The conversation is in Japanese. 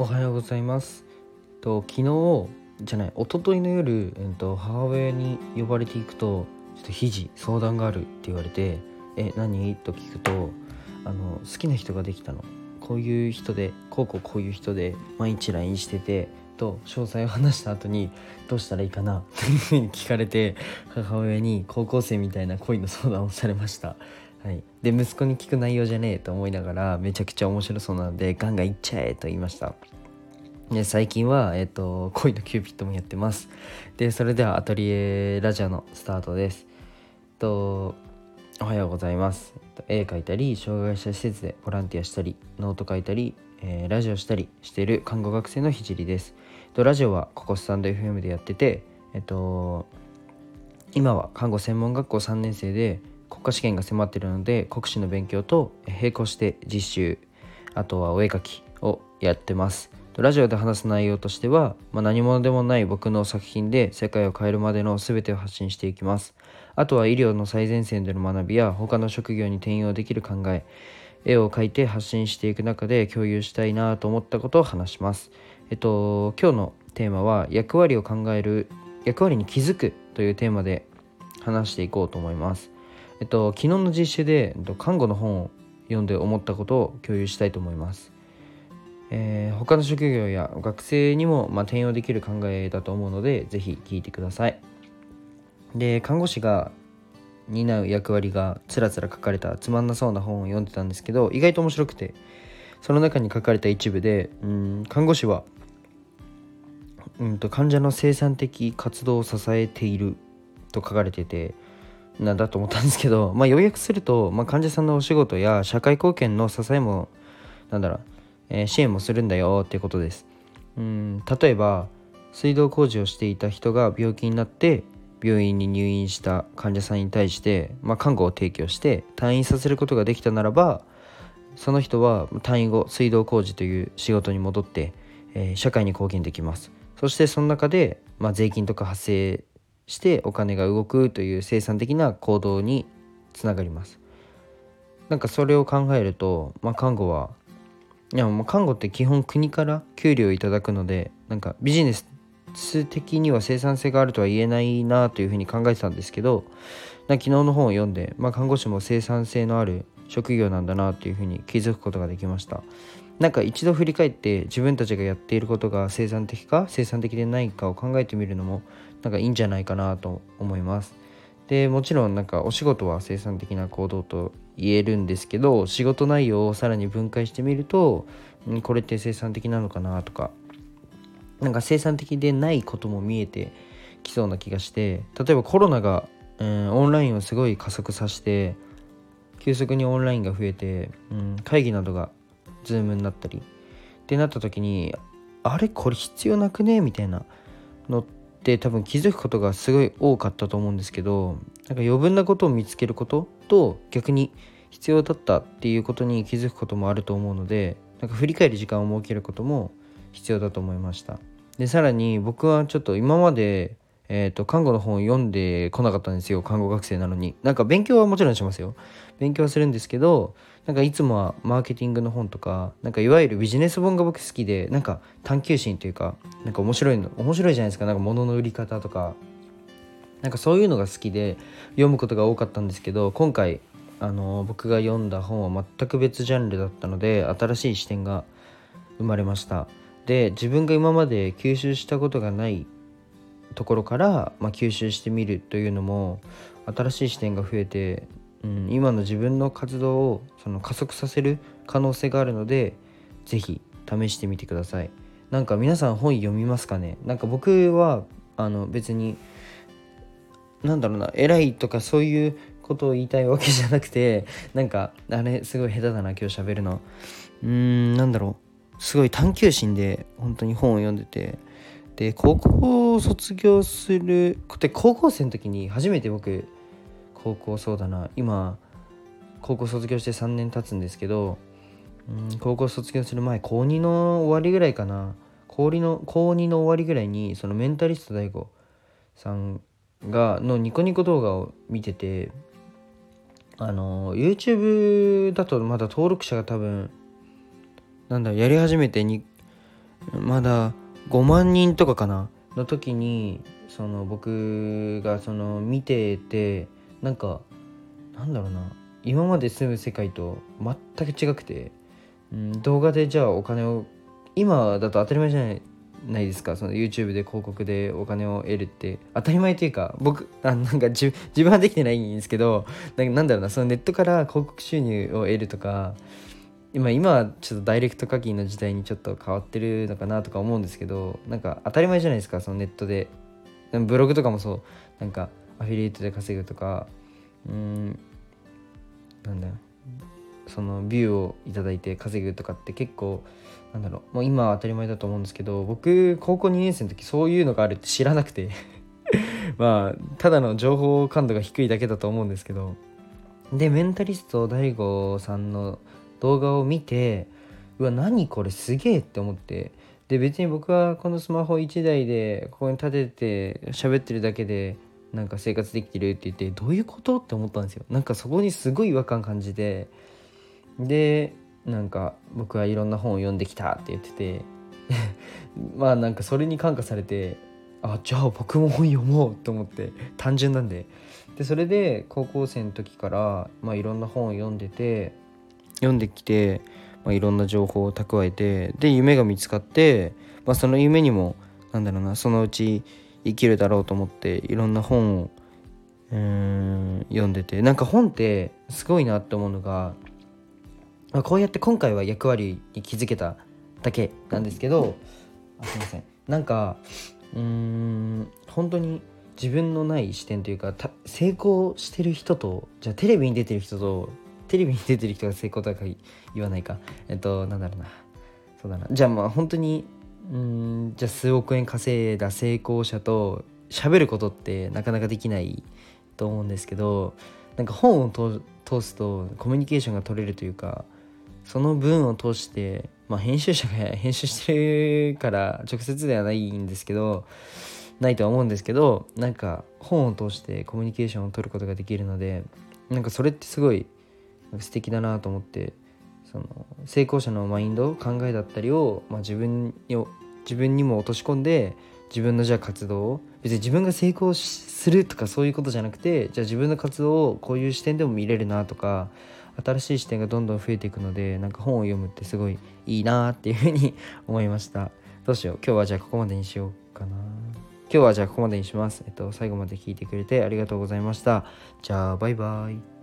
おはようございます。と昨日じゃない一昨日の夜、えっと、母親に呼ばれていくと「ちょっと肘相談がある」って言われて「え何?」と聞くとあの好きな人ができたのこういう人でこうこうこういう人で毎日 LINE しててと詳細を話した後にどうしたらいいかなというふうに聞かれて母親に高校生みたいな恋の相談をされました。はい、で息子に聞く内容じゃねえと思いながらめちゃくちゃ面白そうなのでガンガンいっちゃえと言いました。で最近は、えっと、恋のキューピッドもやってます。でそれではアトリエラジオのスタートです。とおはようございます。絵描いたり障害者施設でボランティアしたりノート書いたり、えーラジオしたりしている看護学生のひじりです。とラジオはここスタンド FM でやっててえっと今は看護専門学校3年生で国家試験が迫っているので国試の勉強と並行して実習あとはお絵描きをやってます。ラジオで話す内容としては、まあ、何者でもない僕の作品で世界を変えるまでの全てを発信していきます。あとは医療の最前線での学びや他の職業に転用できる考え絵を描いて発信していく中で共有したいなと思ったことを話します。えっと今日のテーマは役割を考える役割に気づくというテーマで話していこうと思います。えっと、昨日の実習で、えっと、看護の本を読んで思ったことを共有したいと思います。えー他の職業や学生にも、まあ、転用できる考えだと思うので、ぜひ聞いてください。で、看護師が担う役割がつらつら書かれたつまんなそうな本を読んでたんですけど、意外と面白くて、その中に書かれた一部で、うん看護師は、うんと患者の生産的活動を支えていると書かれてて、なんだと思ったんですけど、まあ、要約すると、まあ、患者さんのお仕事や社会貢献の支えもなんだろう、えー支援もするんだよってことです。うん例えば水道工事をしていた人が病気になって病院に入院した患者さんに対して、まあ、看護を提供して退院させることができたならばその人は退院後水道工事という仕事に戻って、えー社会に貢献できます。そしてその中で、まあ、税金とか発生してお金が動くという生産的な行動につながります。なんかそれを考えると、まあ、看護はいやもう看護って基本国から給料をいただくのでなんかビジネス的には生産性があるとは言えないなというふうに考えてたんですけどな昨日の本を読んで、まあ、看護師も生産性のある職業なんだなというふうに気づくことができました。なんか一度振り返って自分たちがやっていることが生産的か生産的でないかを考えてみるのもなんかいいんじゃないかなと思います。でもちろんなんかお仕事は生産的な行動と言えるんですけど仕事内容をさらに分解してみるとこれって生産的なのかなとかなんか生産的でないことも見えてきそうな気がして例えばコロナが、うん、オンラインをすごい加速させて急速にオンラインが増えて、うん、会議などが Zoom になったりってなった時にあれこれ必要なくねみたいなのって多分気づくことがすごい多かったと思うんですけどなんか余分なことを見つけることと逆に必要だったっていうことに気づくこともあると思うのでなんか振り返る時間を設けることも必要だと思いました。でさらに僕はちょっと今までえー、と看護の本を読んでこなかったんですよ。看護学生なのに。なんか勉強はもちろんしますよ。勉強はするんですけどなんかいつもはマーケティングの本とかなんかいわゆるビジネス本が僕好きでなんか探求心というかなんか面白いの面白いじゃないですか。なんか物の売り方とか。なんかそういうのが好きで読むことが多かったんですけど今回あの僕が読んだ本は全く別ジャンルだったので新しい視点が生まれました。で自分が今まで吸収したことがないところから、まあ、吸収してみるというのも新しい視点が増えて、うん、今の自分の活動をその加速させる可能性があるので是非試してみてください。なんか皆さん本読みますかね？なんか僕はあの別になんだろうな偉いとかそういうことを言いたいわけじゃなくてなんかあれすごい下手だな今日喋るの。うーんなんだろう。すごい探求心で本当に本を読んでてで高校を卒業するで高校生の時に初めて僕高校そうだな今高校卒業して3年経つんですけどうん高校卒業する前高2の終わりぐらいかな高2の高2の終わりぐらいにそのメンタリスト DAIGO さんがのニコニコ動画を見ててあの YouTube だとまだ登録者が多分なんだやり始めてにまだ5万人とかかな？の時にその僕がその見ててなんかなんだろうな。今まで住む世界と全く違くて、うん、動画でじゃあお金を今だと当たり前じゃないないですか。その YouTube で広告でお金を得るって。当たり前というか僕あなんか自分はできてないんですけどなんだろうな。そのネットから広告収入を得るとか今今はちょっとダイレクト課金の時代にちょっと変わってるのかなとか思うんですけどなんか当たり前じゃないですかそのネットで。ブログとかもそうなんかアフィリエイトで稼ぐとかうんなんだそのビューを頂いて稼ぐとかって結構なんだろうもう今は当たり前だと思うんですけど僕高校2年生の時そういうのがあるって知らなくて。まあただの情報感度が低いだけだと思うんですけど。でメンタリスト DAIGO さんの動画を見てうわ何これすげえって思って。で別に僕はこのスマホ1台でここに立てて喋ってるだけでなんか生活できてるって言ってどういうことって思ったんですよ。なんかそこにすごい違和感感じてでなんか僕はいろんな本を読んできたって言ってて まあなんかそれに感化されてあじゃあ僕も本読もうと思って単純なんで。でそれで高校生の時から、まあ、いろんな本を読んでて読んできて、まあ、いろんな情報を蓄えてで夢が見つかって、まあ、その夢にもなんだろうなそのうち生きるだろうと思っていろんな本をうん読んでてなんか本ってすごいなって思うのがあこうやって今回は役割に気づけただけなんですけどあすいません。なんかうん本当に自分のない視点というか成功してる人とじゃあテレビに出てる人とテレビに出てる人が成功とか言わないか。えっとなんだろうな。そうだな。じゃあまあ本当にうんじゃあ数億円稼いだ成功者と喋ることってなかなかできないと思うんですけどなんか本を通すとコミュニケーションが取れるというかその文を通して、まあ、編集者が編集してるから直接ではないんですけどないとは思うんですけどなんか本を通してコミュニケーションを取ることができるのでなんかそれってすごい素敵だなと思ってその成功者のマインド考えだったりを、まあ、自分に自分にも落とし込んで自分のじゃあ活動を別に自分が成功するとかそういうことじゃなくてじゃあ自分の活動をこういう視点でも見れるなとか新しい視点がどんどん増えていくのでなんか本を読むってすごいいいなっていうふうに 思いました。どうしよう。今日はじゃあここまでにしようかな。今日はじゃあここまでにします。えっと最後まで聞いてくれてありがとうございました。じゃあバイバイ。